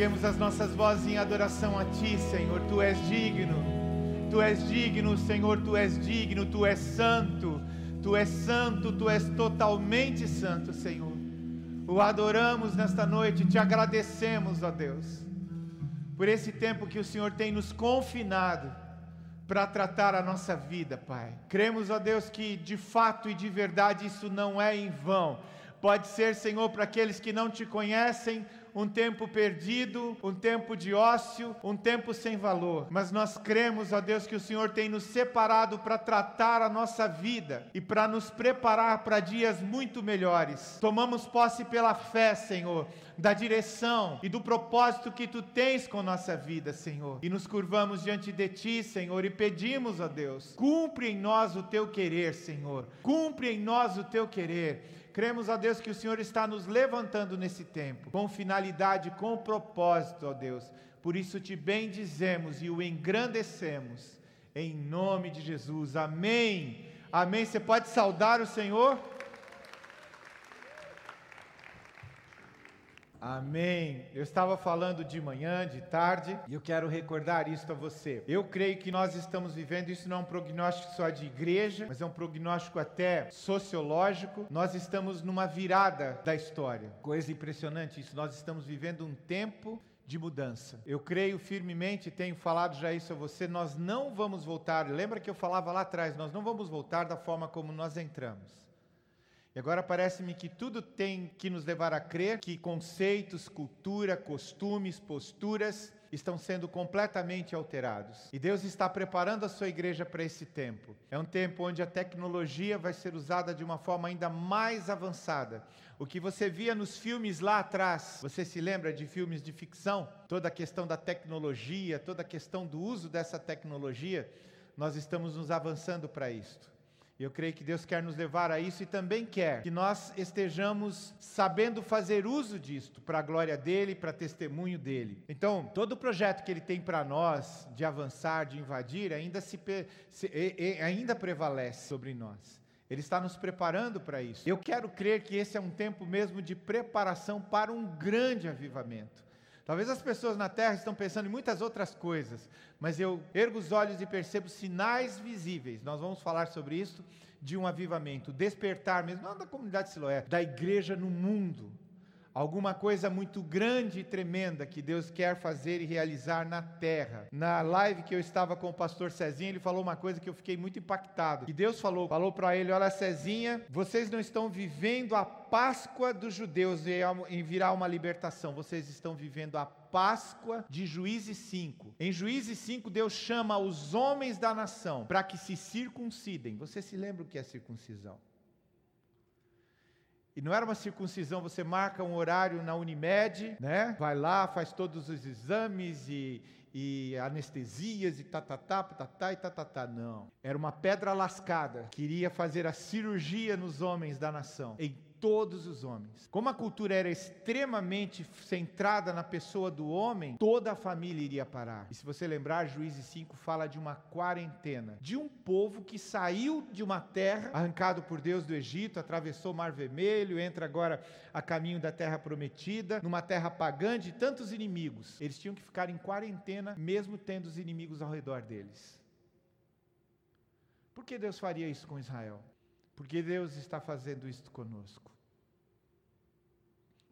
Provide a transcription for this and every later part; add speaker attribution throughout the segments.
Speaker 1: Erguemos as nossas vozes em adoração a Ti, Senhor. Tu és digno. Tu és digno, Senhor. Tu és digno. Tu és santo. Tu és santo. Tu és totalmente santo, Senhor. O adoramos nesta noite. Te agradecemos, ó Deus, por esse tempo que o Senhor tem nos confinado para tratar a nossa vida, Pai. Cremos, ó Deus, que de fato e de verdade isso não é em vão. Pode ser, Senhor, para aqueles que não te conhecem, um tempo perdido, um tempo de ócio, um tempo sem valor. Mas nós cremos, ó Deus, que o Senhor tem nos separado para tratar a nossa vida e para nos preparar para dias muito melhores. Tomamos posse pela fé, Senhor, da direção e do propósito que tu tens com nossa vida, Senhor. E nos curvamos diante de ti, Senhor, e pedimos, ó Deus, cumpre em nós o teu querer, Senhor. Cumpre em nós o teu querer Cremos, ó Deus, que o Senhor está nos levantando nesse tempo, com finalidade, com propósito, ó Deus. Por isso te bendizemos e o engrandecemos, em nome de Jesus. Amém. Amém. Você pode saudar o Senhor? Amém. Eu estava falando de manhã, de tarde, e eu quero recordar isso a você. Eu creio que nós estamos vivendo, isso não é um prognóstico só de igreja, mas é um prognóstico até sociológico. Nós estamos numa virada da história. Coisa impressionante isso. Nós estamos vivendo um tempo de mudança. Eu creio firmemente, tenho falado já isso a você, nós não vamos voltar. Lembra que eu falava lá atrás, nós não vamos voltar da forma como nós entramos. E agora parece-me que tudo tem que nos levar a crer que conceitos, cultura, costumes, posturas estão sendo completamente alterados. E Deus está preparando a sua igreja para esse tempo. É um tempo onde a tecnologia vai ser usada de uma forma ainda mais avançada. O que você via nos filmes lá atrás, você se lembra de filmes de ficção? Toda a questão da tecnologia, toda a questão do uso dessa tecnologia, nós estamos nos avançando para isto. Eu creio que Deus quer nos levar a isso e também quer que nós estejamos sabendo fazer uso disto para a glória dele, para testemunho dele. Então, todo o projeto que ele tem para nós de avançar, de invadir, ainda se, se ainda prevalece sobre nós. Ele está nos preparando para isso. Eu quero crer que esse é um tempo mesmo de preparação para um grande avivamento. Talvez as pessoas na terra estão pensando em muitas outras coisas, mas eu ergo os olhos e percebo sinais visíveis. Nós vamos falar sobre isso de um avivamento, despertar mesmo, não da comunidade Siloé, da igreja no mundo alguma coisa muito grande e tremenda que Deus quer fazer e realizar na terra. Na live que eu estava com o pastor Cezinha, ele falou uma coisa que eu fiquei muito impactado. E Deus falou, falou para ele: "Olha, Cezinha, vocês não estão vivendo a Páscoa dos judeus em virar uma libertação, vocês estão vivendo a Páscoa de Juízes 5. Em Juízes 5, Deus chama os homens da nação para que se circuncidem. Você se lembra o que é circuncisão? E não era uma circuncisão, você marca um horário na Unimed, né? Vai lá, faz todos os exames e, e anestesias e tatatá, tatatá e tatatá. Não. Era uma pedra lascada. Queria fazer a cirurgia nos homens da nação. Todos os homens. Como a cultura era extremamente centrada na pessoa do homem, toda a família iria parar. E se você lembrar, Juízes 5 fala de uma quarentena, de um povo que saiu de uma terra, arrancado por Deus do Egito, atravessou o Mar Vermelho, entra agora a caminho da terra prometida, numa terra pagã de tantos inimigos. Eles tinham que ficar em quarentena, mesmo tendo os inimigos ao redor deles. Por que Deus faria isso com Israel? Porque Deus está fazendo isto conosco.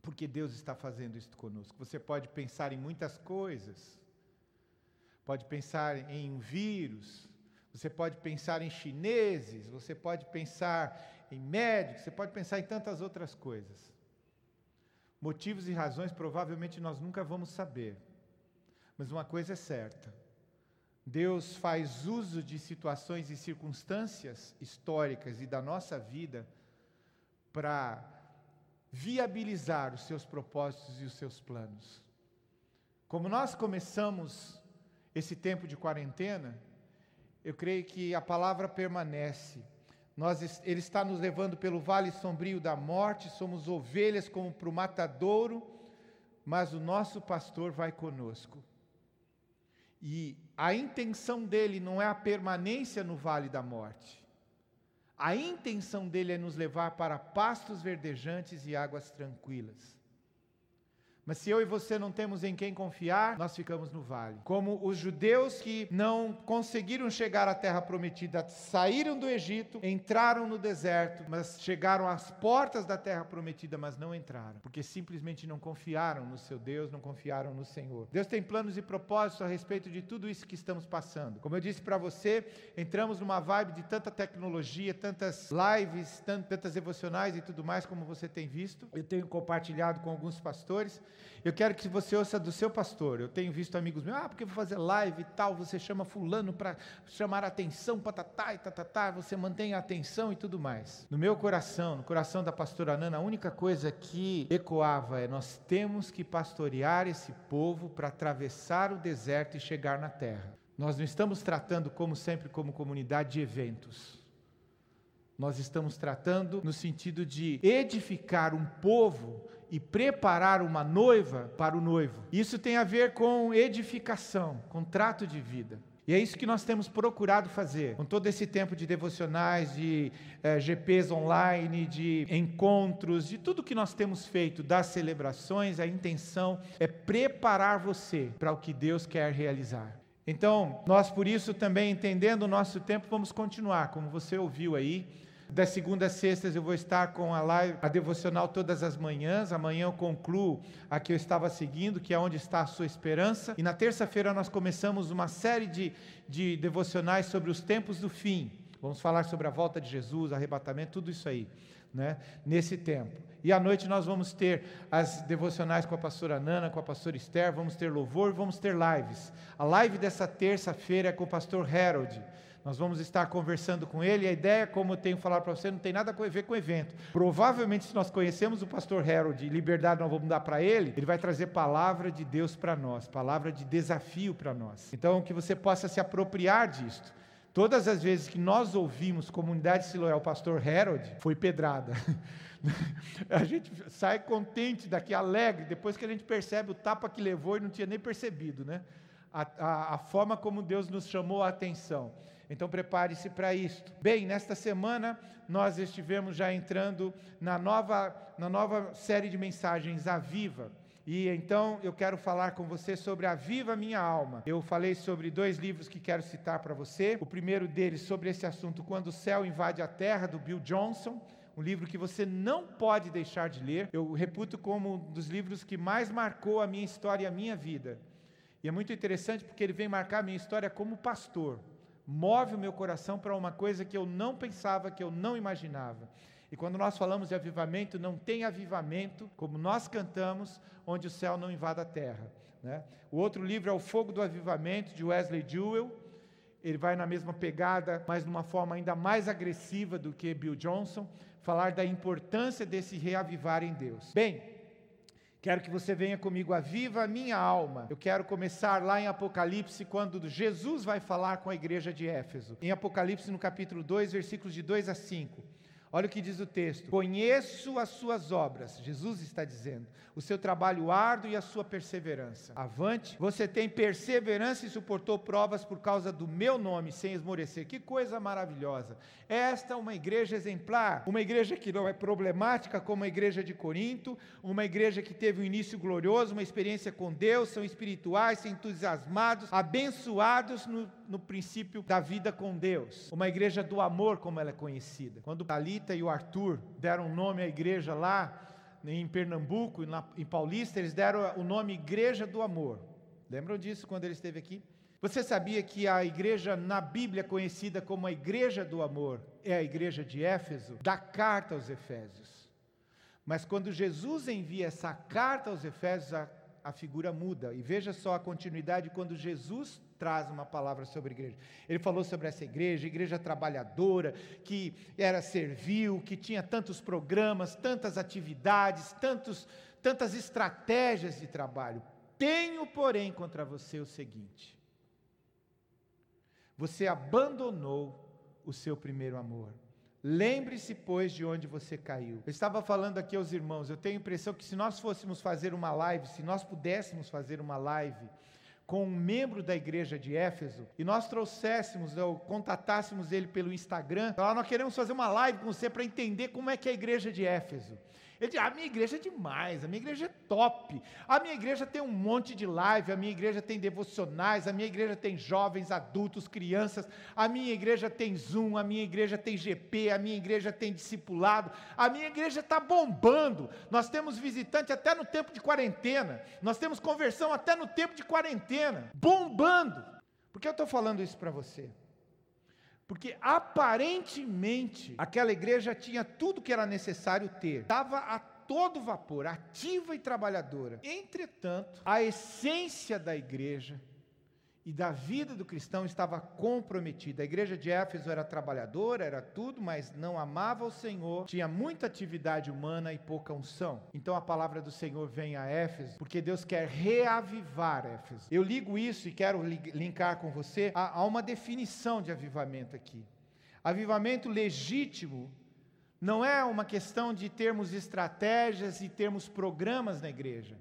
Speaker 1: Porque Deus está fazendo isto conosco. Você pode pensar em muitas coisas. Pode pensar em um vírus, você pode pensar em chineses, você pode pensar em médicos, você pode pensar em tantas outras coisas. Motivos e razões provavelmente nós nunca vamos saber. Mas uma coisa é certa: Deus faz uso de situações e circunstâncias históricas e da nossa vida para viabilizar os seus propósitos e os seus planos. Como nós começamos esse tempo de quarentena, eu creio que a palavra permanece. Nós, ele está nos levando pelo vale sombrio da morte, somos ovelhas como para o matadouro, mas o nosso pastor vai conosco. E a intenção dele não é a permanência no vale da morte. A intenção dele é nos levar para pastos verdejantes e águas tranquilas. Mas se eu e você não temos em quem confiar, nós ficamos no vale. Como os judeus que não conseguiram chegar à terra prometida, saíram do Egito, entraram no deserto, mas chegaram às portas da terra prometida, mas não entraram, porque simplesmente não confiaram no seu Deus, não confiaram no Senhor. Deus tem planos e propósitos a respeito de tudo isso que estamos passando. Como eu disse para você, entramos numa vibe de tanta tecnologia, tantas lives, tantas devocionais e tudo mais, como você tem visto. Eu tenho compartilhado com alguns pastores. Eu quero que você ouça do seu pastor. Eu tenho visto amigos meus, ah, porque vou fazer live e tal, você chama fulano para chamar a atenção, patatá e tatatá, você mantém a atenção e tudo mais. No meu coração, no coração da pastora Nana, a única coisa que ecoava é nós temos que pastorear esse povo para atravessar o deserto e chegar na terra. Nós não estamos tratando, como sempre, como comunidade de eventos. Nós estamos tratando no sentido de edificar um povo e preparar uma noiva para o noivo. Isso tem a ver com edificação, com trato de vida. E é isso que nós temos procurado fazer, com todo esse tempo de devocionais, de eh, GPs online, de encontros, de tudo que nós temos feito, das celebrações, a intenção é preparar você para o que Deus quer realizar. Então, nós por isso também, entendendo o nosso tempo, vamos continuar, como você ouviu aí, das segundas sextas eu vou estar com a live, a devocional todas as manhãs. Amanhã eu concluo a que eu estava seguindo, que é onde está a sua esperança. E na terça-feira nós começamos uma série de, de devocionais sobre os tempos do fim. Vamos falar sobre a volta de Jesus, arrebatamento, tudo isso aí, né? Nesse tempo. E à noite nós vamos ter as devocionais com a pastora Nana, com a pastora Esther, vamos ter louvor, vamos ter lives. A live dessa terça-feira é com o pastor Harold. Nós vamos estar conversando com ele. A ideia, como eu tenho falado para você, não tem nada a ver com o evento. Provavelmente, se nós conhecemos o pastor Harold e liberdade nós vamos dar para ele, ele vai trazer palavra de Deus para nós, palavra de desafio para nós. Então, que você possa se apropriar disto. Todas as vezes que nós ouvimos comunidade Siloé, o pastor Harold, foi pedrada. a gente sai contente daqui, alegre, depois que a gente percebe o tapa que levou e não tinha nem percebido, né? A, a, a forma como Deus nos chamou a atenção. Então prepare-se para isto. Bem, nesta semana nós estivemos já entrando na nova, na nova série de mensagens A Viva. E então eu quero falar com você sobre A Viva Minha Alma. Eu falei sobre dois livros que quero citar para você. O primeiro deles sobre esse assunto, Quando o Céu Invade a Terra, do Bill Johnson um livro que você não pode deixar de ler. Eu reputo como um dos livros que mais marcou a minha história e a minha vida. E é muito interessante porque ele vem marcar a minha história como pastor move o meu coração para uma coisa que eu não pensava, que eu não imaginava. E quando nós falamos de avivamento, não tem avivamento, como nós cantamos, onde o céu não invada a terra. Né? O outro livro é O Fogo do Avivamento, de Wesley Jewell. Ele vai na mesma pegada, mas numa forma ainda mais agressiva do que Bill Johnson, falar da importância desse reavivar em Deus. Bem, Quero que você venha comigo a viva a minha alma. Eu quero começar lá em Apocalipse, quando Jesus vai falar com a igreja de Éfeso. Em Apocalipse, no capítulo 2, versículos de 2 a 5. Olha o que diz o texto: Conheço as suas obras, Jesus está dizendo, o seu trabalho árduo e a sua perseverança. Avante, você tem perseverança e suportou provas por causa do meu nome, sem esmorecer. Que coisa maravilhosa! Esta é uma igreja exemplar, uma igreja que não é problemática como a igreja de Corinto, uma igreja que teve um início glorioso, uma experiência com Deus, são espirituais, são entusiasmados, abençoados no, no princípio da vida com Deus. Uma igreja do amor, como ela é conhecida. Quando E o Arthur deram nome à igreja lá, em Pernambuco, em Paulista, eles deram o nome Igreja do Amor. Lembram disso quando ele esteve aqui? Você sabia que a igreja na Bíblia conhecida como a Igreja do Amor é a igreja de Éfeso, da carta aos Efésios. Mas quando Jesus envia essa carta aos Efésios, a, a figura muda. E veja só a continuidade quando Jesus traz uma palavra sobre a igreja. Ele falou sobre essa igreja, igreja trabalhadora, que era servil, que tinha tantos programas, tantas atividades, tantos, tantas estratégias de trabalho. Tenho, porém, contra você o seguinte: você abandonou o seu primeiro amor. Lembre-se, pois, de onde você caiu. Eu estava falando aqui aos irmãos, eu tenho a impressão que se nós fôssemos fazer uma live, se nós pudéssemos fazer uma live com um membro da igreja de Éfeso e nós trouxéssemos ou contatássemos ele pelo Instagram, falar, nós queremos fazer uma live com você para entender como é que é a igreja de Éfeso. Ele diz: a minha igreja é demais, a minha igreja é top, a minha igreja tem um monte de live, a minha igreja tem devocionais, a minha igreja tem jovens, adultos, crianças, a minha igreja tem Zoom, a minha igreja tem GP, a minha igreja tem discipulado, a minha igreja está bombando. Nós temos visitante até no tempo de quarentena, nós temos conversão até no tempo de quarentena, bombando. Por que eu estou falando isso para você? Porque aparentemente aquela igreja tinha tudo que era necessário ter, estava a todo vapor, ativa e trabalhadora. Entretanto, a essência da igreja e da vida do cristão estava comprometida. A igreja de Éfeso era trabalhadora, era tudo, mas não amava o Senhor, tinha muita atividade humana e pouca unção. Então a palavra do Senhor vem a Éfeso, porque Deus quer reavivar Éfeso. Eu ligo isso e quero linkar com você a, a uma definição de avivamento aqui. Avivamento legítimo não é uma questão de termos estratégias e termos programas na igreja.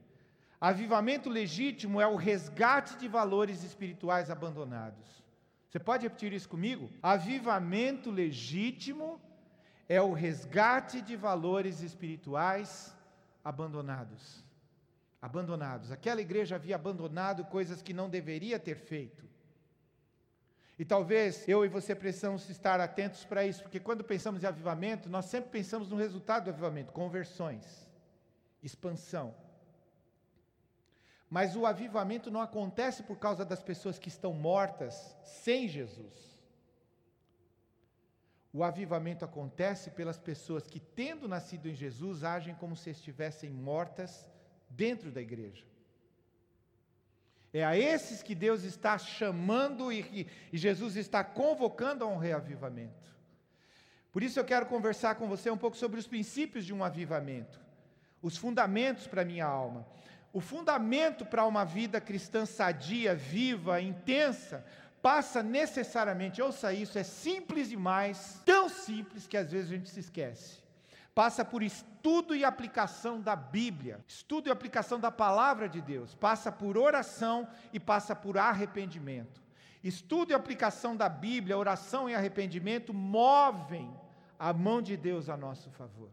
Speaker 1: Avivamento legítimo é o resgate de valores espirituais abandonados. Você pode repetir isso comigo? Avivamento legítimo é o resgate de valores espirituais abandonados. Abandonados. Aquela igreja havia abandonado coisas que não deveria ter feito. E talvez eu e você precisamos estar atentos para isso, porque quando pensamos em avivamento, nós sempre pensamos no resultado do avivamento: conversões, expansão. Mas o avivamento não acontece por causa das pessoas que estão mortas sem Jesus. O avivamento acontece pelas pessoas que, tendo nascido em Jesus, agem como se estivessem mortas dentro da igreja. É a esses que Deus está chamando e, e Jesus está convocando a um reavivamento. Por isso eu quero conversar com você um pouco sobre os princípios de um avivamento, os fundamentos para a minha alma. O fundamento para uma vida cristã sadia, viva, intensa, passa necessariamente, ouça isso, é simples demais, tão simples que às vezes a gente se esquece. Passa por estudo e aplicação da Bíblia, estudo e aplicação da palavra de Deus, passa por oração e passa por arrependimento. Estudo e aplicação da Bíblia, oração e arrependimento movem a mão de Deus a nosso favor.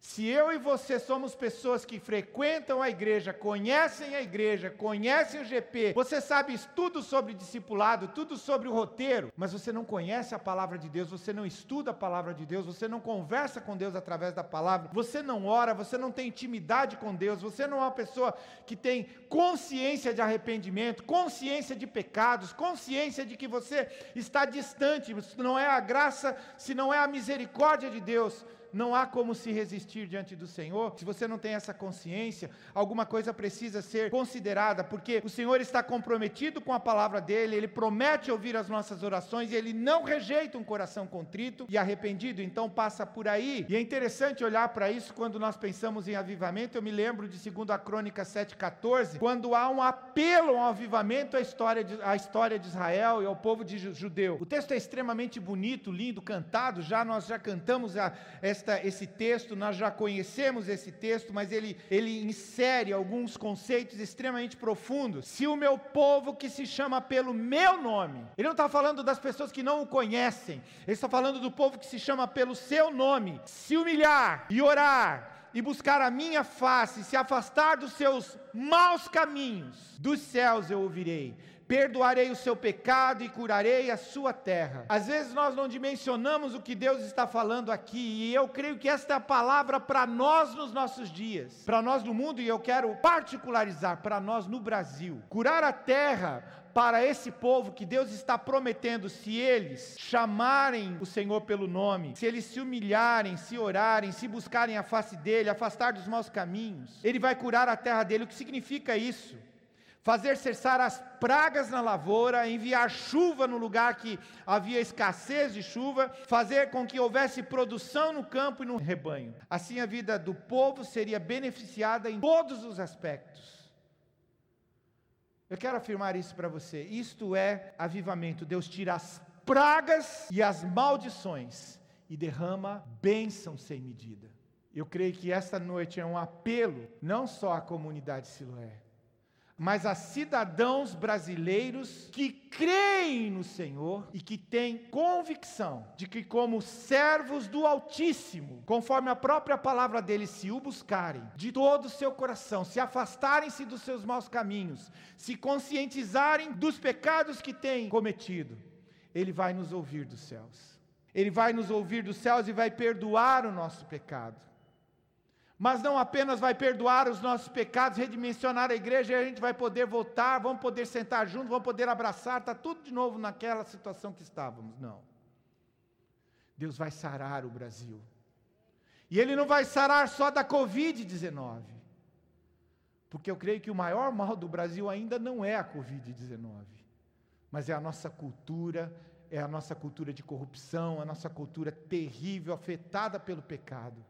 Speaker 1: Se eu e você somos pessoas que frequentam a igreja, conhecem a igreja, conhecem o GP, você sabe tudo sobre discipulado, tudo sobre o roteiro, mas você não conhece a palavra de Deus, você não estuda a palavra de Deus, você não conversa com Deus através da palavra, você não ora, você não tem intimidade com Deus, você não é uma pessoa que tem consciência de arrependimento, consciência de pecados, consciência de que você está distante, não é a graça, se não é a misericórdia de Deus, não há como se resistir diante do Senhor. Se você não tem essa consciência, alguma coisa precisa ser considerada, porque o Senhor está comprometido com a palavra dele, ele promete ouvir as nossas orações e ele não rejeita um coração contrito e arrependido, então passa por aí. E é interessante olhar para isso quando nós pensamos em avivamento. Eu me lembro de 2 Crônica 7,14, quando há um apelo ao avivamento à história, de, à história de Israel e ao povo de judeu. O texto é extremamente bonito, lindo, cantado, já nós já cantamos a, esta, esse texto, nós já conhecemos esse texto, mas ele, ele insere alguns conceitos extremamente profundos. Se o meu povo que se chama pelo meu nome, ele não está falando das pessoas que não o conhecem, ele está falando do povo que se chama pelo seu nome, se humilhar e orar e buscar a minha face, se afastar dos seus maus caminhos, dos céus eu ouvirei perdoarei o seu pecado e curarei a sua terra. Às vezes nós não dimensionamos o que Deus está falando aqui, e eu creio que esta é a palavra para nós nos nossos dias, para nós no mundo, e eu quero particularizar para nós no Brasil. Curar a terra para esse povo que Deus está prometendo, se eles chamarem o Senhor pelo nome, se eles se humilharem, se orarem, se buscarem a face dele, afastar dos maus caminhos, ele vai curar a terra dele. O que significa isso? Fazer cessar as pragas na lavoura, enviar chuva no lugar que havia escassez de chuva, fazer com que houvesse produção no campo e no rebanho. Assim a vida do povo seria beneficiada em todos os aspectos. Eu quero afirmar isso para você. Isto é avivamento. Deus tira as pragas e as maldições e derrama bênção sem medida. Eu creio que esta noite é um apelo não só à comunidade Siloé, mas a cidadãos brasileiros que creem no Senhor e que têm convicção de que, como servos do Altíssimo, conforme a própria palavra dele, se o buscarem de todo o seu coração, se afastarem-se dos seus maus caminhos, se conscientizarem dos pecados que têm cometido, ele vai nos ouvir dos céus. Ele vai nos ouvir dos céus e vai perdoar o nosso pecado mas não apenas vai perdoar os nossos pecados, redimensionar a igreja e a gente vai poder voltar, vamos poder sentar juntos, vamos poder abraçar, está tudo de novo naquela situação que estávamos. Não. Deus vai sarar o Brasil. E Ele não vai sarar só da Covid-19. Porque eu creio que o maior mal do Brasil ainda não é a Covid-19, mas é a nossa cultura, é a nossa cultura de corrupção, a nossa cultura terrível, afetada pelo pecado.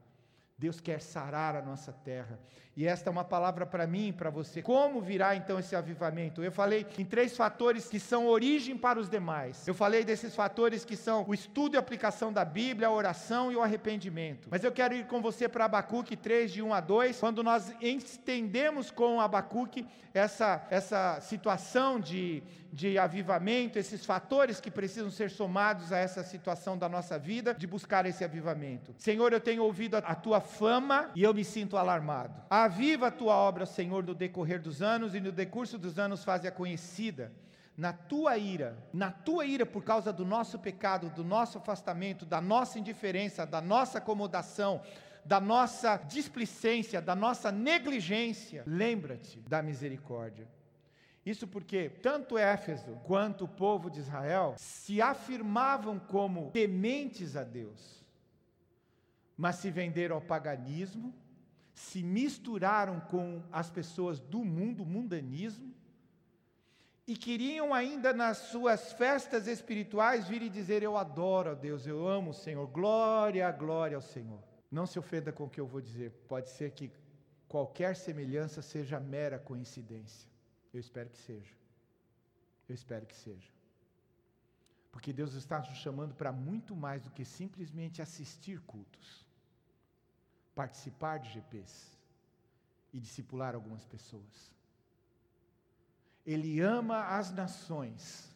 Speaker 1: Deus quer sarar a nossa terra. E esta é uma palavra para mim e para você. Como virá então esse avivamento? Eu falei em três fatores que são origem para os demais. Eu falei desses fatores que são o estudo e aplicação da Bíblia, a oração e o arrependimento. Mas eu quero ir com você para Abacuque 3, de 1 a 2, quando nós estendemos com Abacuque essa, essa situação de, de avivamento, esses fatores que precisam ser somados a essa situação da nossa vida, de buscar esse avivamento. Senhor, eu tenho ouvido a, a tua fama e eu me sinto alarmado. Aviva a tua obra, Senhor, no decorrer dos anos e no decurso dos anos faze-a conhecida. Na tua ira, na tua ira por causa do nosso pecado, do nosso afastamento, da nossa indiferença, da nossa acomodação, da nossa displicência, da nossa negligência, lembra-te da misericórdia. Isso porque tanto Éfeso quanto o povo de Israel se afirmavam como tementes a Deus mas se venderam ao paganismo, se misturaram com as pessoas do mundo, mundanismo, e queriam ainda nas suas festas espirituais vir e dizer: Eu adoro a Deus, eu amo o Senhor, glória, glória ao Senhor. Não se ofenda com o que eu vou dizer, pode ser que qualquer semelhança seja mera coincidência. Eu espero que seja. Eu espero que seja. Porque Deus está nos chamando para muito mais do que simplesmente assistir cultos participar de GPs e discipular algumas pessoas. Ele ama as nações.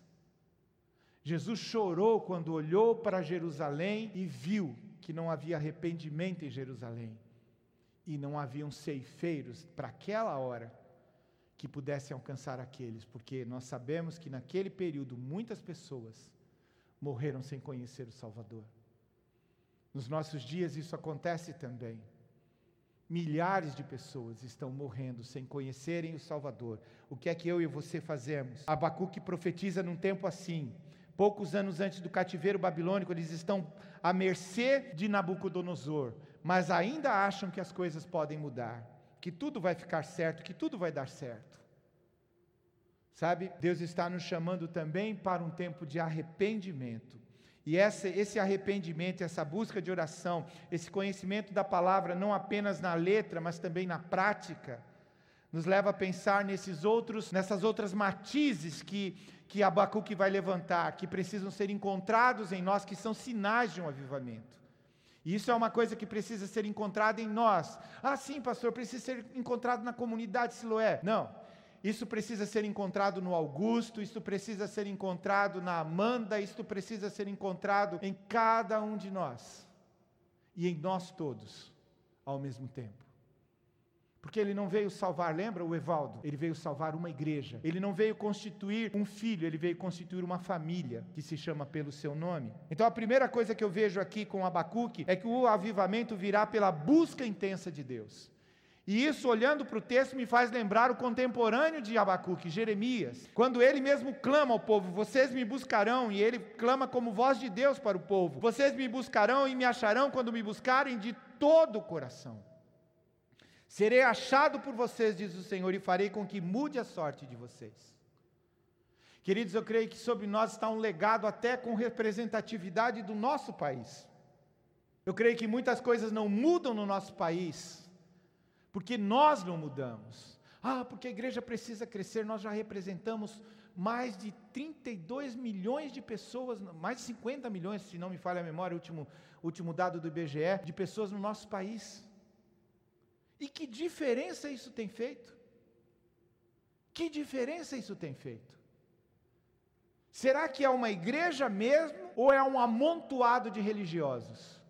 Speaker 1: Jesus chorou quando olhou para Jerusalém e viu que não havia arrependimento em Jerusalém e não haviam ceifeiros para aquela hora que pudessem alcançar aqueles, porque nós sabemos que naquele período muitas pessoas morreram sem conhecer o Salvador. Nos nossos dias isso acontece também. Milhares de pessoas estão morrendo sem conhecerem o Salvador. O que é que eu e você fazemos? Abacuque profetiza num tempo assim. Poucos anos antes do cativeiro babilônico, eles estão à mercê de Nabucodonosor, mas ainda acham que as coisas podem mudar, que tudo vai ficar certo, que tudo vai dar certo. Sabe, Deus está nos chamando também para um tempo de arrependimento. E essa, esse arrependimento, essa busca de oração, esse conhecimento da palavra, não apenas na letra, mas também na prática, nos leva a pensar nesses outros, nessas outras matizes que, que Abacuque vai levantar, que precisam ser encontrados em nós, que são sinais de um avivamento. E isso é uma coisa que precisa ser encontrada em nós. Ah, sim, pastor, precisa ser encontrado na comunidade Siloé. Não. Isso precisa ser encontrado no Augusto, isso precisa ser encontrado na Amanda, isso precisa ser encontrado em cada um de nós e em nós todos ao mesmo tempo. Porque ele não veio salvar, lembra o Evaldo? Ele veio salvar uma igreja. Ele não veio constituir um filho, ele veio constituir uma família que se chama pelo seu nome. Então a primeira coisa que eu vejo aqui com Abacuque é que o avivamento virá pela busca intensa de Deus. E isso, olhando para o texto, me faz lembrar o contemporâneo de Abacuque, Jeremias, quando ele mesmo clama ao povo: Vocês me buscarão, e ele clama como voz de Deus para o povo: Vocês me buscarão e me acharão quando me buscarem de todo o coração. Serei achado por vocês, diz o Senhor, e farei com que mude a sorte de vocês. Queridos, eu creio que sobre nós está um legado até com representatividade do nosso país. Eu creio que muitas coisas não mudam no nosso país porque nós não mudamos. Ah, porque a igreja precisa crescer, nós já representamos mais de 32 milhões de pessoas, mais de 50 milhões, se não me falha a memória, o último, último dado do IBGE, de pessoas no nosso país. E que diferença isso tem feito? Que diferença isso tem feito? Será que é uma igreja mesmo ou é um amontoado de religiosos?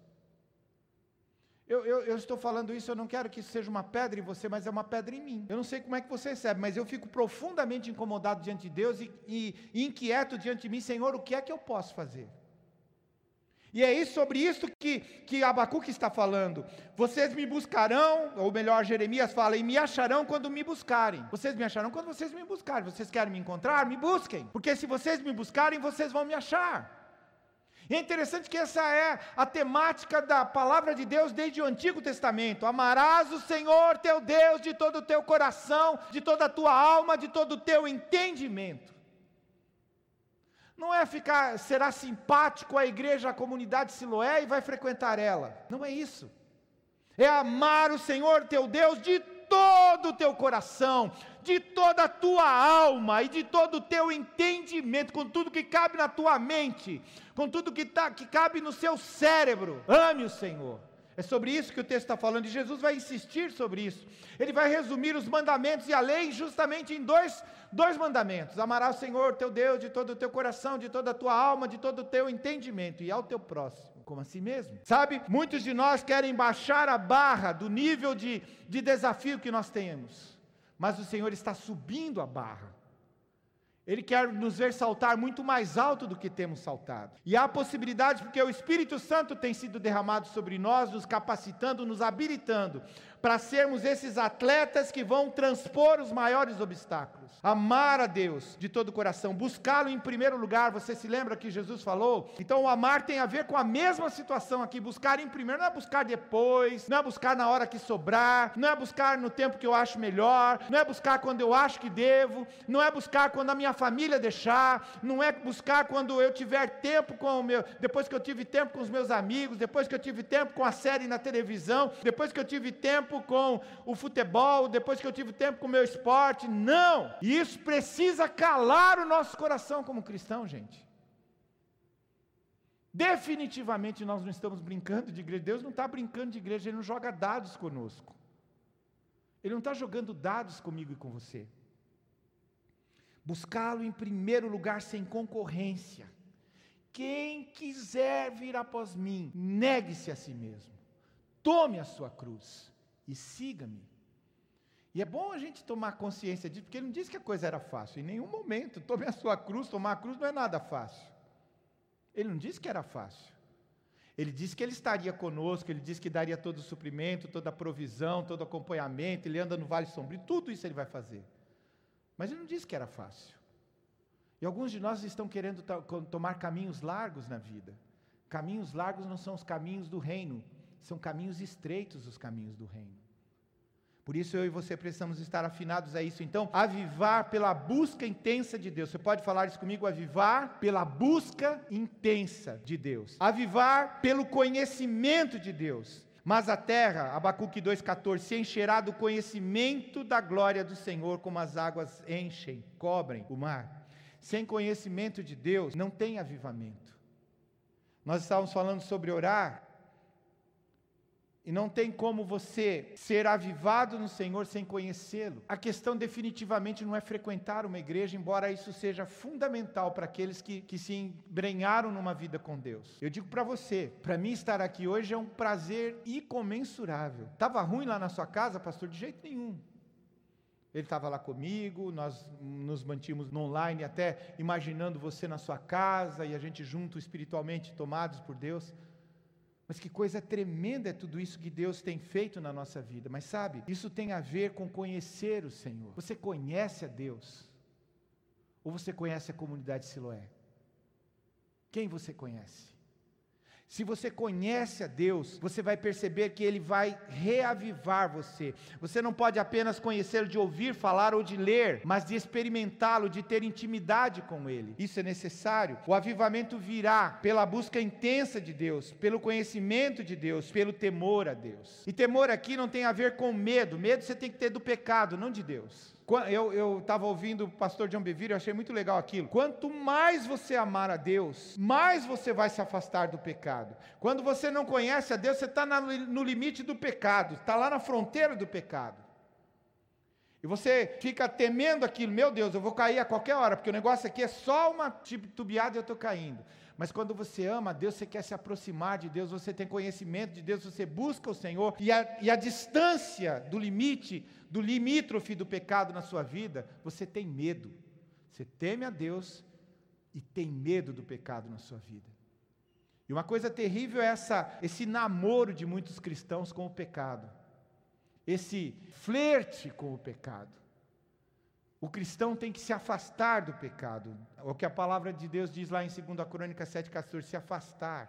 Speaker 1: Eu, eu, eu, estou falando isso, eu não quero que isso seja uma pedra em você, mas é uma pedra em mim. Eu não sei como é que você recebe, mas eu fico profundamente incomodado diante de Deus e, e, inquieto diante de mim, Senhor, o que é que eu posso fazer? E é isso, sobre isso que, que Abacuque está falando. Vocês me buscarão, ou melhor, Jeremias fala, e me acharão quando me buscarem. Vocês me acharão quando vocês me buscarem. Vocês querem me encontrar? Me busquem. Porque se vocês me buscarem, vocês vão me achar. E é interessante que essa é a temática da palavra de Deus desde o Antigo Testamento. Amarás o Senhor teu Deus de todo o teu coração, de toda a tua alma, de todo o teu entendimento. Não é ficar, será simpático à igreja, à comunidade Siloé e vai frequentar ela. Não é isso. É amar o Senhor teu Deus de todo o teu coração, de toda a tua alma e de todo o teu entendimento, com tudo que cabe na tua mente, com tudo que, tá, que cabe no seu cérebro. Ame o Senhor. É sobre isso que o texto está falando, e Jesus vai insistir sobre isso. Ele vai resumir os mandamentos e a lei justamente em dois, dois mandamentos: amarás o Senhor teu Deus de todo o teu coração, de toda a tua alma, de todo o teu entendimento, e ao teu próximo, como a si mesmo. Sabe, muitos de nós querem baixar a barra do nível de, de desafio que nós temos, mas o Senhor está subindo a barra. Ele quer nos ver saltar muito mais alto do que temos saltado. E há possibilidades, porque o Espírito Santo tem sido derramado sobre nós, nos capacitando, nos habilitando para sermos esses atletas que vão transpor os maiores obstáculos. Amar a Deus de todo o coração, buscá-lo em primeiro lugar. Você se lembra que Jesus falou? Então, o amar tem a ver com a mesma situação aqui. Buscar em primeiro não é buscar depois, não é buscar na hora que sobrar, não é buscar no tempo que eu acho melhor, não é buscar quando eu acho que devo, não é buscar quando a minha família deixar, não é buscar quando eu tiver tempo com o meu, depois que eu tive tempo com os meus amigos, depois que eu tive tempo com a série na televisão, depois que eu tive tempo tempo com o futebol, depois que eu tive tempo com o meu esporte. Não! Isso precisa calar o nosso coração como cristão, gente. Definitivamente nós não estamos brincando de igreja. Deus não está brincando de igreja, Ele não joga dados conosco. Ele não está jogando dados comigo e com você. Buscá-lo em primeiro lugar sem concorrência. Quem quiser vir após mim, negue-se a si mesmo. Tome a sua cruz e siga-me. E é bom a gente tomar consciência disso, porque ele não disse que a coisa era fácil, em nenhum momento. Tome a sua cruz, tomar a cruz não é nada fácil. Ele não disse que era fácil. Ele disse que ele estaria conosco, ele disse que daria todo o suprimento, toda a provisão, todo o acompanhamento, ele anda no vale sombrio, tudo isso ele vai fazer. Mas ele não disse que era fácil. E alguns de nós estão querendo tomar caminhos largos na vida. Caminhos largos não são os caminhos do reino, são caminhos estreitos os caminhos do reino. Por isso eu e você precisamos estar afinados a isso. Então, avivar pela busca intensa de Deus. Você pode falar isso comigo? Avivar pela busca intensa de Deus. Avivar pelo conhecimento de Deus. Mas a terra, Abacuque 2,14, se encherá do conhecimento da glória do Senhor, como as águas enchem, cobrem o mar. Sem conhecimento de Deus, não tem avivamento. Nós estávamos falando sobre orar, e não tem como você ser avivado no Senhor sem conhecê-lo. A questão definitivamente não é frequentar uma igreja, embora isso seja fundamental para aqueles que, que se embrenharam numa vida com Deus. Eu digo para você, para mim estar aqui hoje é um prazer incomensurável. Estava ruim lá na sua casa, pastor? De jeito nenhum. Ele estava lá comigo, nós nos mantínhamos no online, até imaginando você na sua casa e a gente junto espiritualmente tomados por Deus. Mas que coisa tremenda é tudo isso que Deus tem feito na nossa vida. Mas sabe, isso tem a ver com conhecer o Senhor. Você conhece a Deus? Ou você conhece a comunidade Siloé? Quem você conhece? Se você conhece a Deus, você vai perceber que Ele vai reavivar você. Você não pode apenas conhecê-lo de ouvir falar ou de ler, mas de experimentá-lo, de ter intimidade com Ele. Isso é necessário. O avivamento virá pela busca intensa de Deus, pelo conhecimento de Deus, pelo temor a Deus. E temor aqui não tem a ver com medo. Medo você tem que ter do pecado, não de Deus. Eu estava ouvindo o pastor John Bevere, eu achei muito legal aquilo. Quanto mais você amar a Deus, mais você vai se afastar do pecado. Quando você não conhece a Deus, você está no limite do pecado, está lá na fronteira do pecado. E você fica temendo aquilo, meu Deus, eu vou cair a qualquer hora, porque o negócio aqui é só uma titubeada e eu estou caindo. Mas quando você ama Deus, você quer se aproximar de Deus, você tem conhecimento de Deus, você busca o Senhor, e a, e a distância do limite, do limítrofe do pecado na sua vida, você tem medo. Você teme a Deus e tem medo do pecado na sua vida. E uma coisa terrível é essa, esse namoro de muitos cristãos com o pecado, esse flerte com o pecado. O cristão tem que se afastar do pecado. O que a palavra de Deus diz lá em 2 Crônica 7,14: se afastar,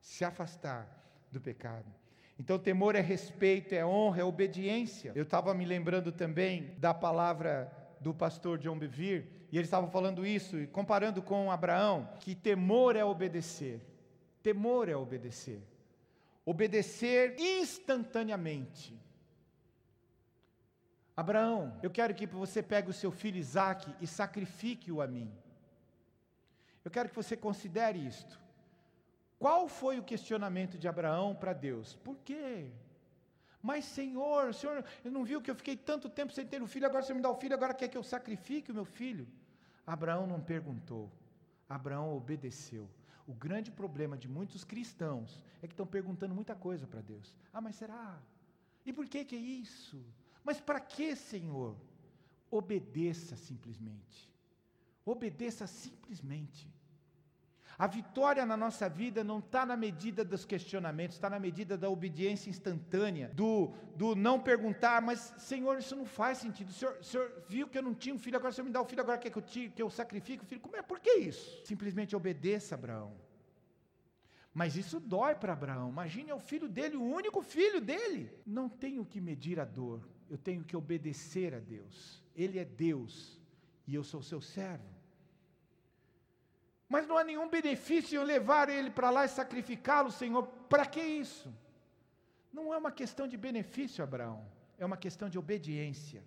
Speaker 1: se afastar do pecado. Então, temor é respeito, é honra, é obediência. Eu estava me lembrando também da palavra do pastor John Bevere, e ele estava falando isso, comparando com Abraão, que temor é obedecer. Temor é obedecer. Obedecer instantaneamente. Abraão, eu quero que você pegue o seu filho Isaque e sacrifique-o a mim. Eu quero que você considere isto. Qual foi o questionamento de Abraão para Deus? Por quê? Mas, Senhor, Senhor, eu não viu que eu fiquei tanto tempo sem ter um filho, agora você me dá o um filho, agora quer que eu sacrifique o meu filho? Abraão não perguntou, Abraão obedeceu. O grande problema de muitos cristãos é que estão perguntando muita coisa para Deus. Ah, mas será? E por que que é isso? Mas para que, Senhor? Obedeça simplesmente. Obedeça simplesmente. A vitória na nossa vida não está na medida dos questionamentos, está na medida da obediência instantânea, do, do não perguntar, mas Senhor, isso não faz sentido. O senhor, o senhor viu que eu não tinha um filho, agora o Senhor me dá o um filho, agora quer que eu, tire, que eu sacrifique o filho. Como é? Por que isso? Simplesmente obedeça, Abraão. Mas isso dói para Abraão. Imagine é o filho dele, o único filho dele. Não tenho que medir a dor, eu tenho que obedecer a Deus. Ele é Deus e eu sou seu servo. Mas não há nenhum benefício em levar ele para lá e sacrificá-lo, Senhor. Para que isso? Não é uma questão de benefício, Abraão, é uma questão de obediência.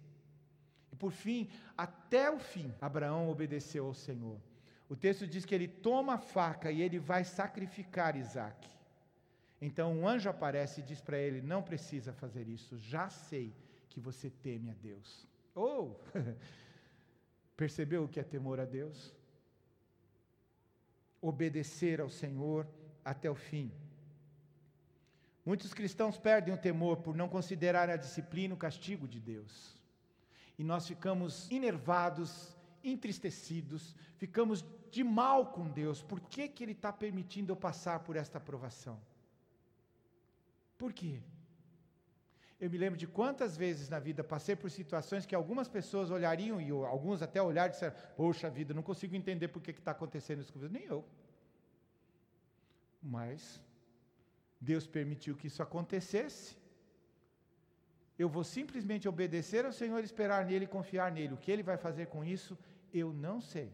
Speaker 1: E por fim, até o fim, Abraão obedeceu ao Senhor. O texto diz que ele toma a faca e ele vai sacrificar Isaac. Então um anjo aparece e diz para ele: Não precisa fazer isso, já sei que você teme a Deus. Ou, oh, percebeu o que é temor a Deus? Obedecer ao Senhor até o fim. Muitos cristãos perdem o temor por não considerar a disciplina o castigo de Deus. E nós ficamos enervados, entristecidos, ficamos de mal com Deus. Por que, que Ele está permitindo eu passar por esta aprovação? Por quê? Eu me lembro de quantas vezes na vida passei por situações que algumas pessoas olhariam, e alguns até olharam e disseram: Poxa vida, não consigo entender por que está acontecendo isso comigo. Nem eu. Mas Deus permitiu que isso acontecesse. Eu vou simplesmente obedecer ao Senhor, esperar nele e confiar nele. O que ele vai fazer com isso, eu não sei.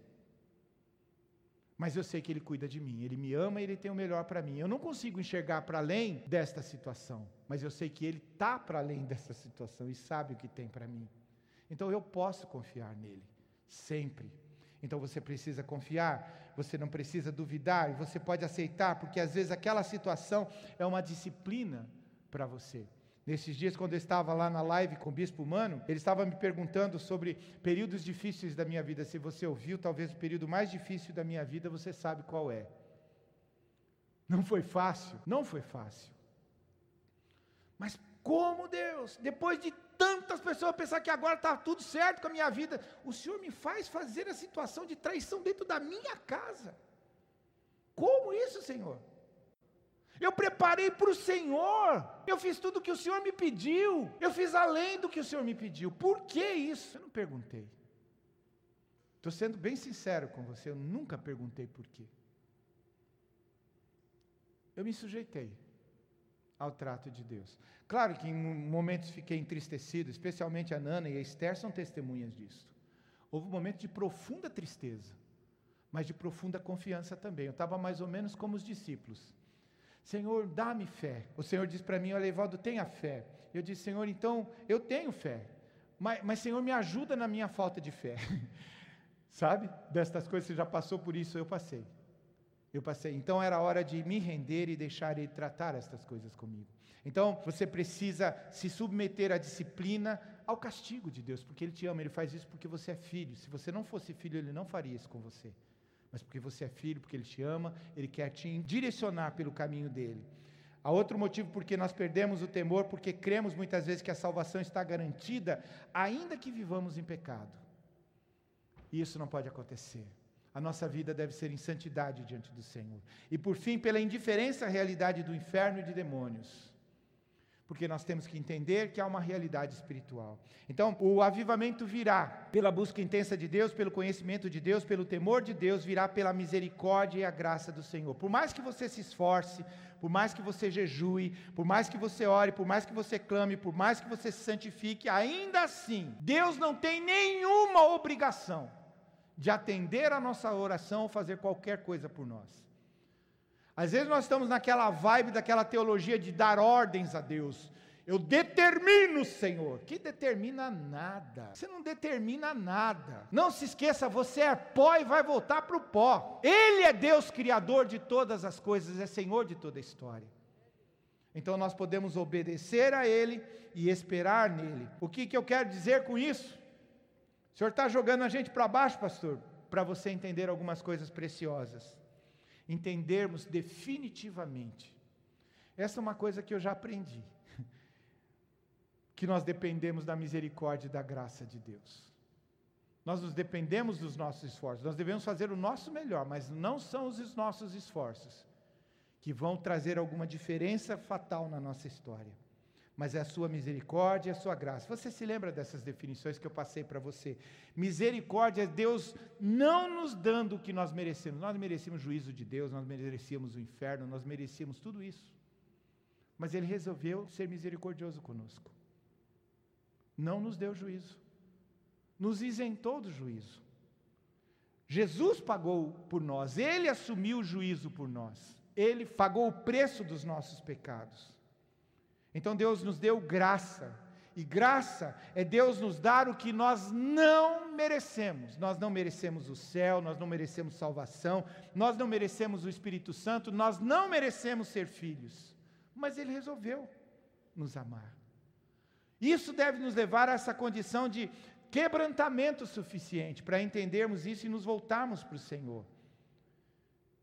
Speaker 1: Mas eu sei que ele cuida de mim, ele me ama e ele tem o melhor para mim. Eu não consigo enxergar para além desta situação mas eu sei que Ele está para além dessa situação e sabe o que tem para mim. Então eu posso confiar nele, sempre. Então você precisa confiar, você não precisa duvidar, e você pode aceitar, porque às vezes aquela situação é uma disciplina para você. Nesses dias, quando eu estava lá na live com o Bispo Mano, ele estava me perguntando sobre períodos difíceis da minha vida. Se você ouviu, talvez o período mais difícil da minha vida, você sabe qual é. Não foi fácil, não foi fácil. Mas como Deus, depois de tantas pessoas pensar que agora está tudo certo com a minha vida, o Senhor me faz fazer a situação de traição dentro da minha casa. Como isso, Senhor? Eu preparei para o Senhor, eu fiz tudo o que o Senhor me pediu, eu fiz além do que o Senhor me pediu. Por que isso? Eu não perguntei. Estou sendo bem sincero com você, eu nunca perguntei por quê. Eu me sujeitei ao trato de Deus. Claro que em momentos fiquei entristecido, especialmente a Nana e a Esther são testemunhas disso. Houve um momento de profunda tristeza, mas de profunda confiança também. Eu estava mais ou menos como os discípulos. Senhor, dá-me fé. O Senhor disse para mim, olha, Evaldo, tenha fé. Eu disse, Senhor, então eu tenho fé. Mas, mas Senhor, me ajuda na minha falta de fé. Sabe? Destas coisas, você já passou por isso, eu passei. Eu passei. Então era hora de me render e deixar Ele tratar estas coisas comigo. Então você precisa se submeter à disciplina, ao castigo de Deus, porque Ele te ama. Ele faz isso porque você é filho. Se você não fosse filho, Ele não faria isso com você. Mas porque você é filho, porque Ele te ama, Ele quer te direcionar pelo caminho dele. Há outro motivo porque nós perdemos o temor, porque cremos muitas vezes que a salvação está garantida, ainda que vivamos em pecado. E isso não pode acontecer. A nossa vida deve ser em santidade diante do Senhor. E por fim, pela indiferença à realidade do inferno e de demônios. Porque nós temos que entender que há uma realidade espiritual. Então, o avivamento virá pela busca intensa de Deus, pelo conhecimento de Deus, pelo temor de Deus, virá pela misericórdia e a graça do Senhor. Por mais que você se esforce, por mais que você jejue, por mais que você ore, por mais que você clame, por mais que você se santifique, ainda assim, Deus não tem nenhuma obrigação de atender a nossa oração ou fazer qualquer coisa por nós. Às vezes nós estamos naquela vibe daquela teologia de dar ordens a Deus. Eu determino, Senhor. Que determina nada. Você não determina nada. Não se esqueça, você é pó e vai voltar para o pó. Ele é Deus criador de todas as coisas, é Senhor de toda a história. Então nós podemos obedecer a Ele e esperar nele. O que, que eu quero dizer com isso? O senhor está jogando a gente para baixo, pastor, para você entender algumas coisas preciosas. Entendermos definitivamente. Essa é uma coisa que eu já aprendi. Que nós dependemos da misericórdia e da graça de Deus. Nós nos dependemos dos nossos esforços. Nós devemos fazer o nosso melhor, mas não são os nossos esforços que vão trazer alguma diferença fatal na nossa história mas é a sua misericórdia e a sua graça. Você se lembra dessas definições que eu passei para você? Misericórdia é Deus não nos dando o que nós merecemos. Nós merecíamos juízo de Deus, nós merecíamos o inferno, nós merecíamos tudo isso. Mas Ele resolveu ser misericordioso conosco. Não nos deu juízo, nos isentou do juízo. Jesus pagou por nós, Ele assumiu o juízo por nós, Ele pagou o preço dos nossos pecados. Então Deus nos deu graça. E graça é Deus nos dar o que nós não merecemos. Nós não merecemos o céu, nós não merecemos salvação, nós não merecemos o Espírito Santo, nós não merecemos ser filhos. Mas Ele resolveu nos amar. Isso deve nos levar a essa condição de quebrantamento suficiente para entendermos isso e nos voltarmos para o Senhor.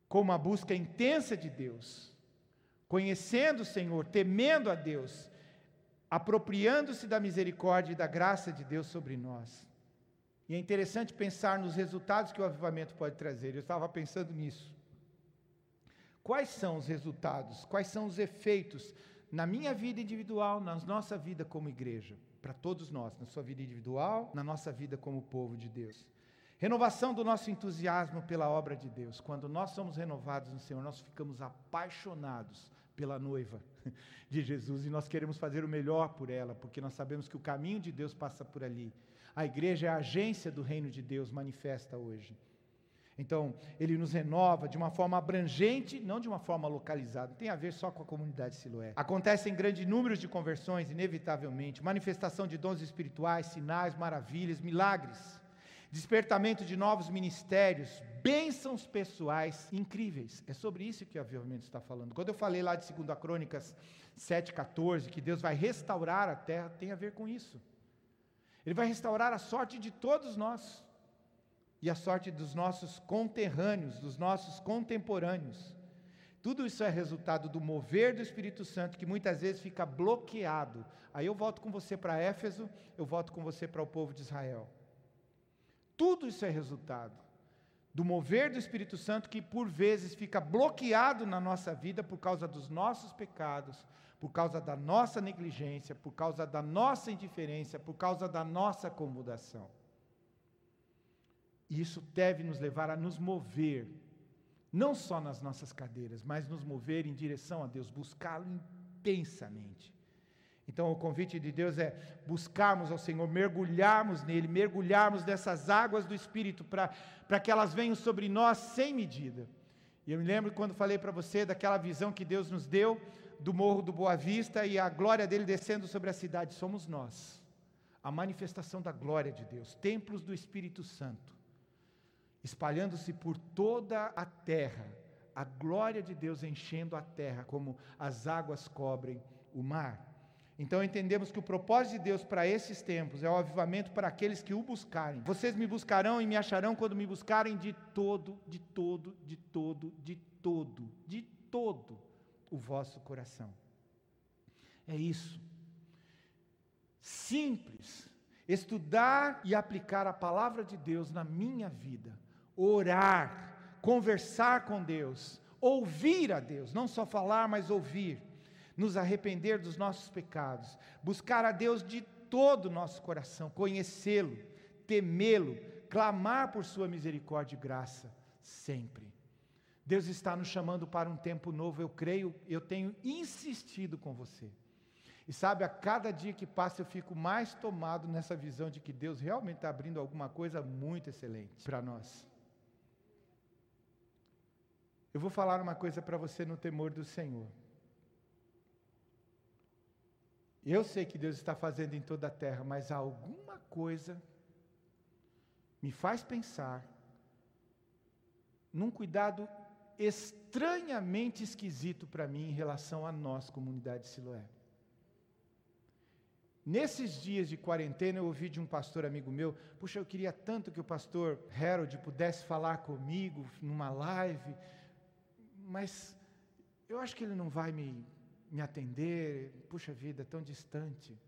Speaker 1: Com uma busca intensa de Deus conhecendo o Senhor, temendo a Deus, apropriando-se da misericórdia e da graça de Deus sobre nós. E é interessante pensar nos resultados que o avivamento pode trazer. Eu estava pensando nisso. Quais são os resultados? Quais são os efeitos na minha vida individual, na nossa vida como igreja? Para todos nós, na sua vida individual, na nossa vida como povo de Deus. Renovação do nosso entusiasmo pela obra de Deus. Quando nós somos renovados no Senhor, nós ficamos apaixonados pela noiva de Jesus e nós queremos fazer o melhor por ela, porque nós sabemos que o caminho de Deus passa por ali. A igreja é a agência do reino de Deus manifesta hoje. Então, ele nos renova de uma forma abrangente, não de uma forma localizada, tem a ver só com a comunidade Siloé. Acontecem grandes números de conversões, inevitavelmente, manifestação de dons espirituais, sinais, maravilhas, milagres despertamento de novos ministérios, bênçãos pessoais incríveis. É sobre isso que o avivamento está falando. Quando eu falei lá de 2 Crônicas 7,14, que Deus vai restaurar a terra, tem a ver com isso. Ele vai restaurar a sorte de todos nós e a sorte dos nossos conterrâneos, dos nossos contemporâneos. Tudo isso é resultado do mover do Espírito Santo que muitas vezes fica bloqueado. Aí eu volto com você para Éfeso, eu volto com você para o povo de Israel. Tudo isso é resultado do mover do Espírito Santo que por vezes fica bloqueado na nossa vida por causa dos nossos pecados, por causa da nossa negligência, por causa da nossa indiferença, por causa da nossa acomodação. E isso deve nos levar a nos mover, não só nas nossas cadeiras, mas nos mover em direção a Deus, buscá-lo intensamente. Então, o convite de Deus é buscarmos ao Senhor, mergulharmos nele, mergulharmos nessas águas do Espírito, para que elas venham sobre nós sem medida. E eu me lembro quando falei para você daquela visão que Deus nos deu do Morro do Boa Vista e a glória dele descendo sobre a cidade. Somos nós, a manifestação da glória de Deus, templos do Espírito Santo, espalhando-se por toda a terra a glória de Deus enchendo a terra, como as águas cobrem o mar. Então entendemos que o propósito de Deus para esses tempos é o avivamento para aqueles que o buscarem. Vocês me buscarão e me acharão quando me buscarem de todo, de todo, de todo, de todo, de todo o vosso coração. É isso. Simples. Estudar e aplicar a palavra de Deus na minha vida. Orar, conversar com Deus, ouvir a Deus, não só falar, mas ouvir nos arrepender dos nossos pecados, buscar a Deus de todo o nosso coração, conhecê-lo, temê-lo, clamar por Sua misericórdia e graça, sempre. Deus está nos chamando para um tempo novo, eu creio, eu tenho insistido com você. E sabe, a cada dia que passa eu fico mais tomado nessa visão de que Deus realmente está abrindo alguma coisa muito excelente para nós. Eu vou falar uma coisa para você no temor do Senhor. Eu sei que Deus está fazendo em toda a terra, mas alguma coisa me faz pensar num cuidado estranhamente esquisito para mim em relação a nós, comunidade Siloé. Nesses dias de quarentena, eu ouvi de um pastor amigo meu, puxa, eu queria tanto que o pastor Harold pudesse falar comigo numa live, mas eu acho que ele não vai me, me atender, puxa vida, tão distante.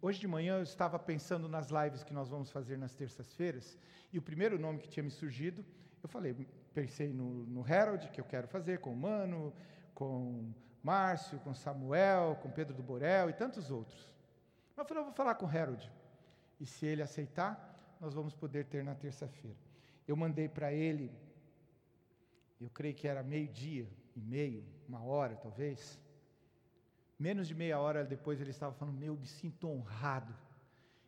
Speaker 1: Hoje de manhã eu estava pensando nas lives que nós vamos fazer nas terças-feiras, e o primeiro nome que tinha me surgido, eu falei, pensei no, no Harold, que eu quero fazer com o Mano, com Márcio, com Samuel, com Pedro do Borel e tantos outros. Mas eu falei, eu vou falar com o Harold. E se ele aceitar, nós vamos poder ter na terça-feira. Eu mandei para ele, eu creio que era meio-dia, e meio, uma hora talvez. Menos de meia hora depois ele estava falando: Meu, me sinto honrado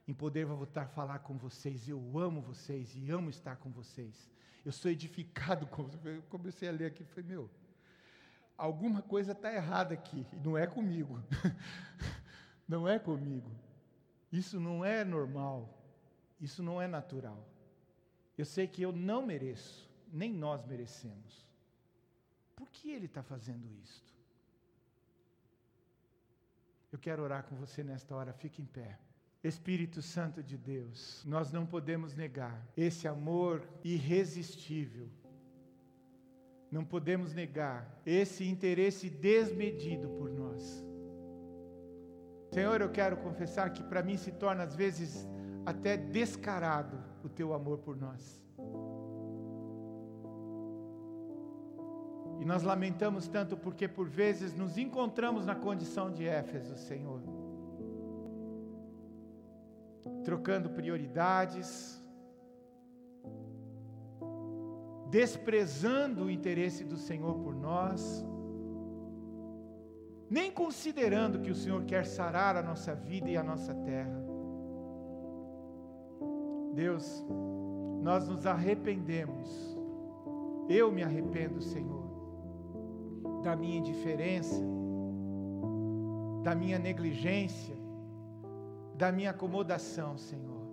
Speaker 1: em poder voltar a falar com vocês. Eu amo vocês e amo estar com vocês. Eu sou edificado com vocês. Eu comecei a ler aqui e falei: Meu, alguma coisa está errada aqui, e não é comigo. não é comigo. Isso não é normal. Isso não é natural. Eu sei que eu não mereço, nem nós merecemos. Por que ele está fazendo isto? Eu quero orar com você nesta hora, fique em pé. Espírito Santo de Deus, nós não podemos negar esse amor irresistível. Não podemos negar esse interesse desmedido por nós. Senhor, eu quero confessar que para mim se torna às vezes até descarado o teu amor por nós. E nós lamentamos tanto porque por vezes nos encontramos na condição de Éfeso, Senhor. Trocando prioridades, desprezando o interesse do Senhor por nós, nem considerando que o Senhor quer sarar a nossa vida e a nossa terra. Deus, nós nos arrependemos, eu me arrependo, Senhor da minha indiferença, da minha negligência, da minha acomodação, Senhor.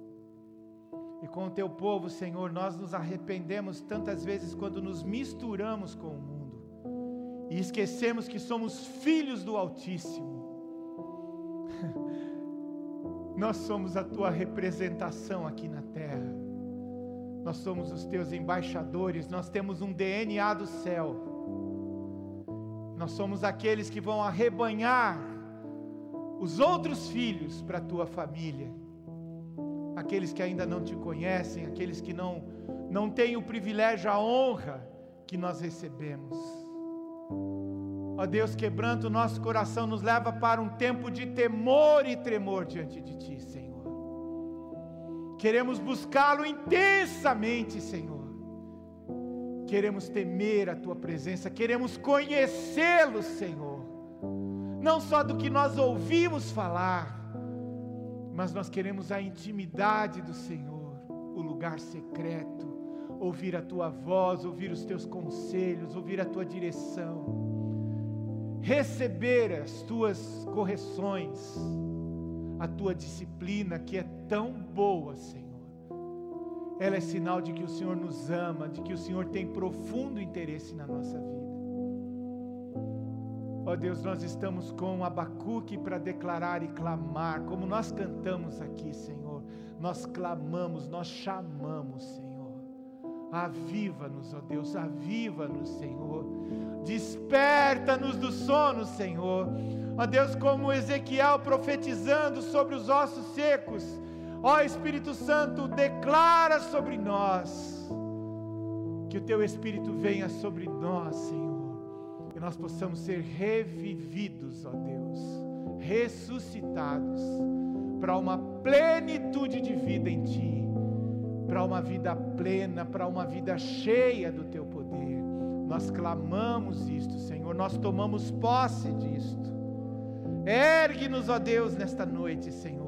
Speaker 1: E com o teu povo, Senhor, nós nos arrependemos tantas vezes quando nos misturamos com o mundo e esquecemos que somos filhos do Altíssimo. Nós somos a tua representação aqui na terra. Nós somos os teus embaixadores, nós temos um DNA do céu. Nós somos aqueles que vão arrebanhar os outros filhos para a tua família. Aqueles que ainda não te conhecem, aqueles que não não têm o privilégio, a honra que nós recebemos. Ó Deus, quebrando o nosso coração, nos leva para um tempo de temor e tremor diante de Ti, Senhor. Queremos buscá-lo intensamente, Senhor queremos temer a tua presença, queremos conhecê-lo, Senhor. Não só do que nós ouvimos falar, mas nós queremos a intimidade do Senhor, o lugar secreto, ouvir a tua voz, ouvir os teus conselhos, ouvir a tua direção, receber as tuas correções, a tua disciplina que é tão boa, Senhor ela é sinal de que o Senhor nos ama, de que o Senhor tem profundo interesse na nossa vida. Ó Deus, nós estamos com Abacuque para declarar e clamar, como nós cantamos aqui, Senhor. Nós clamamos, nós chamamos, Senhor. Aviva-nos, ó Deus, aviva-nos, Senhor. Desperta-nos do sono, Senhor. Ó Deus, como Ezequiel profetizando sobre os ossos secos. Ó Espírito Santo, declara sobre nós. Que o teu Espírito venha sobre nós, Senhor que nós possamos ser revividos, ó Deus, ressuscitados para uma plenitude de vida em Ti, para uma vida plena, para uma vida cheia do Teu poder. Nós clamamos isto, Senhor, nós tomamos posse disto. Ergue-nos, ó Deus, nesta noite, Senhor,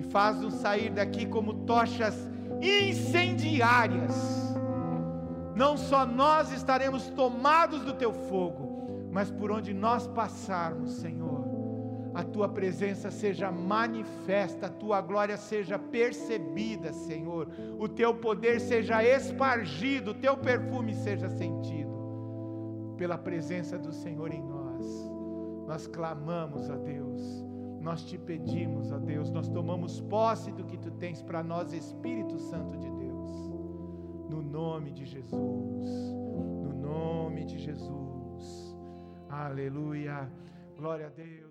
Speaker 1: e faz-nos sair daqui como tochas incendiárias. Não só nós estaremos tomados do teu fogo, mas por onde nós passarmos, Senhor, a tua presença seja manifesta, a tua glória seja percebida, Senhor, o teu poder seja espargido, o teu perfume seja sentido, pela presença do Senhor em nós. Nós clamamos a Deus, nós te pedimos a Deus, nós tomamos posse do que tu tens para nós, Espírito Santo de Deus no nome de Jesus. No nome de Jesus. Aleluia. Glória a Deus.